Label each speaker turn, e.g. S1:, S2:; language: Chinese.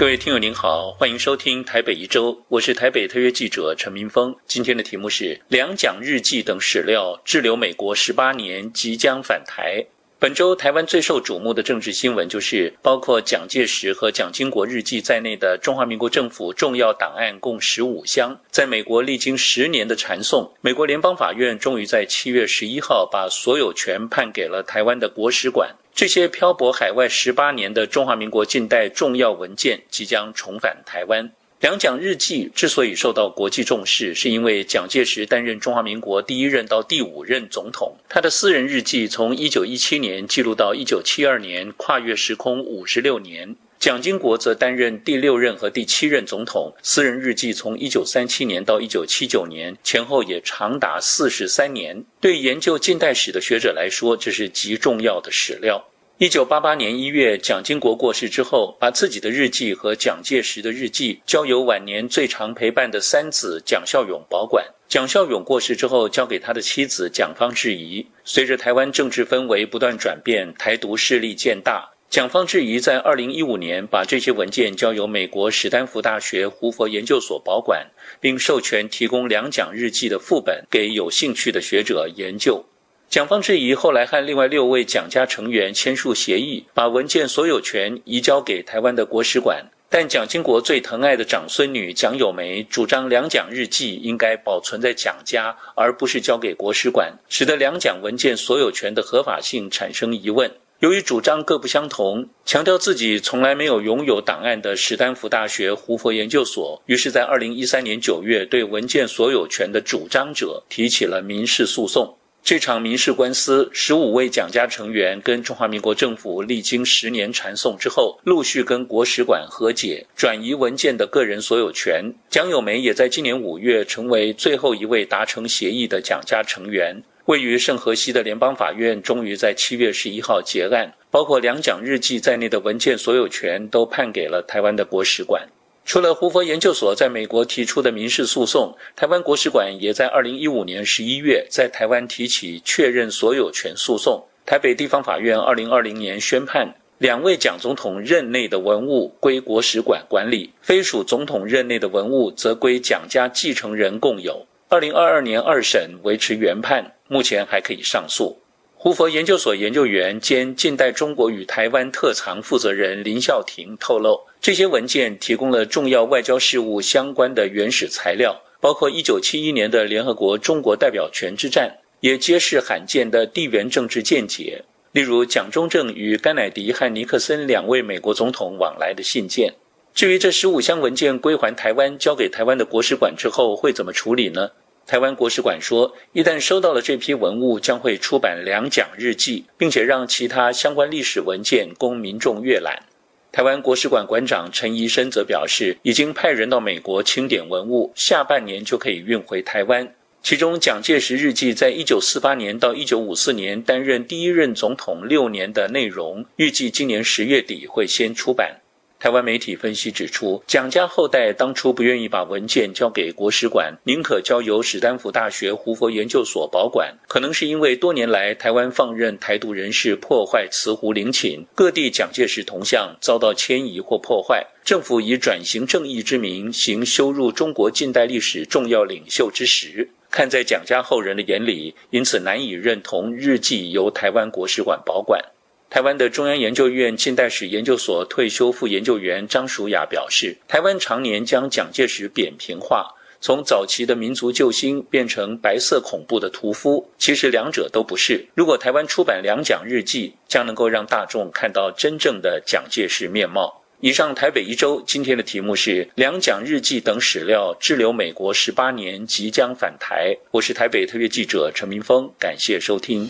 S1: 各位听友您好，欢迎收听台北一周，我是台北特约记者陈明峰。今天的题目是两蒋日记等史料滞留美国十八年，即将返台。本周台湾最受瞩目的政治新闻，就是包括蒋介石和蒋经国日记在内的中华民国政府重要档案共十五箱，在美国历经十年的传送，美国联邦法院终于在七月十一号把所有权判给了台湾的国史馆。这些漂泊海外十八年的中华民国近代重要文件，即将重返台湾。两蒋日记之所以受到国际重视，是因为蒋介石担任中华民国第一任到第五任总统，他的私人日记从一九一七年记录到一九七二年，跨越时空五十六年。蒋经国则担任第六任和第七任总统，私人日记从一九三七年到一九七九年，前后也长达四十三年。对研究近代史的学者来说，这是极重要的史料。一九八八年一月，蒋经国过世之后，把自己的日记和蒋介石的日记交由晚年最常陪伴的三子蒋孝勇保管。蒋孝勇过世之后，交给他的妻子蒋方智怡。随着台湾政治氛围不断转变，台独势力渐大，蒋方志怡在二零一五年把这些文件交由美国史丹福大学胡佛研究所保管，并授权提供两蒋日记的副本给有兴趣的学者研究。蒋方志怡后来和另外六位蒋家成员签署协议，把文件所有权移交给台湾的国史馆。但蒋经国最疼爱的长孙女蒋友梅主张两蒋日记应该保存在蒋家，而不是交给国史馆，使得两蒋文件所有权的合法性产生疑问。由于主张各不相同，强调自己从来没有拥有档案的史丹福大学胡佛研究所，于是，在二零一三年九月对文件所有权的主张者提起了民事诉讼。这场民事官司，十五位蒋家成员跟中华民国政府历经十年传送之后，陆续跟国史馆和解，转移文件的个人所有权。蒋友梅也在今年五月成为最后一位达成协议的蒋家成员。位于圣荷西的联邦法院终于在七月十一号结案，包括两蒋日记在内的文件所有权都判给了台湾的国史馆。除了胡佛研究所在美国提出的民事诉讼，台湾国史馆也在二零一五年十一月在台湾提起确认所有权诉讼。台北地方法院二零二零年宣判，两位蒋总统任内的文物归国史馆管理，非属总统任内的文物则归蒋家继承人共有。二零二二年二审维持原判，目前还可以上诉。胡佛研究所研究员兼近代中国与台湾特长负责人林孝廷透露，这些文件提供了重要外交事务相关的原始材料，包括1971年的联合国中国代表权之战，也揭示罕见的地缘政治见解，例如蒋中正与甘乃迪和尼克森两位美国总统往来的信件。至于这十五箱文件归还台湾，交给台湾的国史馆之后会怎么处理呢？台湾国史馆说，一旦收到了这批文物，将会出版两蒋日记，并且让其他相关历史文件供民众阅览。台湾国史馆馆长陈怡生则表示，已经派人到美国清点文物，下半年就可以运回台湾。其中，蒋介石日记在一九四八年到一九五四年担任第一任总统六年的内容，预计今年十月底会先出版。台湾媒体分析指出，蒋家后代当初不愿意把文件交给国史馆，宁可交由史丹福大学胡佛研究所保管，可能是因为多年来台湾放任台独人士破坏慈湖陵寝，各地蒋介石铜像遭到迁移或破坏，政府以转型正义之名行羞辱中国近代历史重要领袖之实，看在蒋家后人的眼里，因此难以认同日记由台湾国史馆保管。台湾的中央研究院近代史研究所退休副研究员张淑雅表示，台湾常年将蒋介石扁平化，从早期的民族救星变成白色恐怖的屠夫，其实两者都不是。如果台湾出版两蒋日记，将能够让大众看到真正的蒋介石面貌。以上台北一周今天的题目是两蒋日记等史料滞留美国十八年即将返台。我是台北特约记者陈明峰，感谢收听。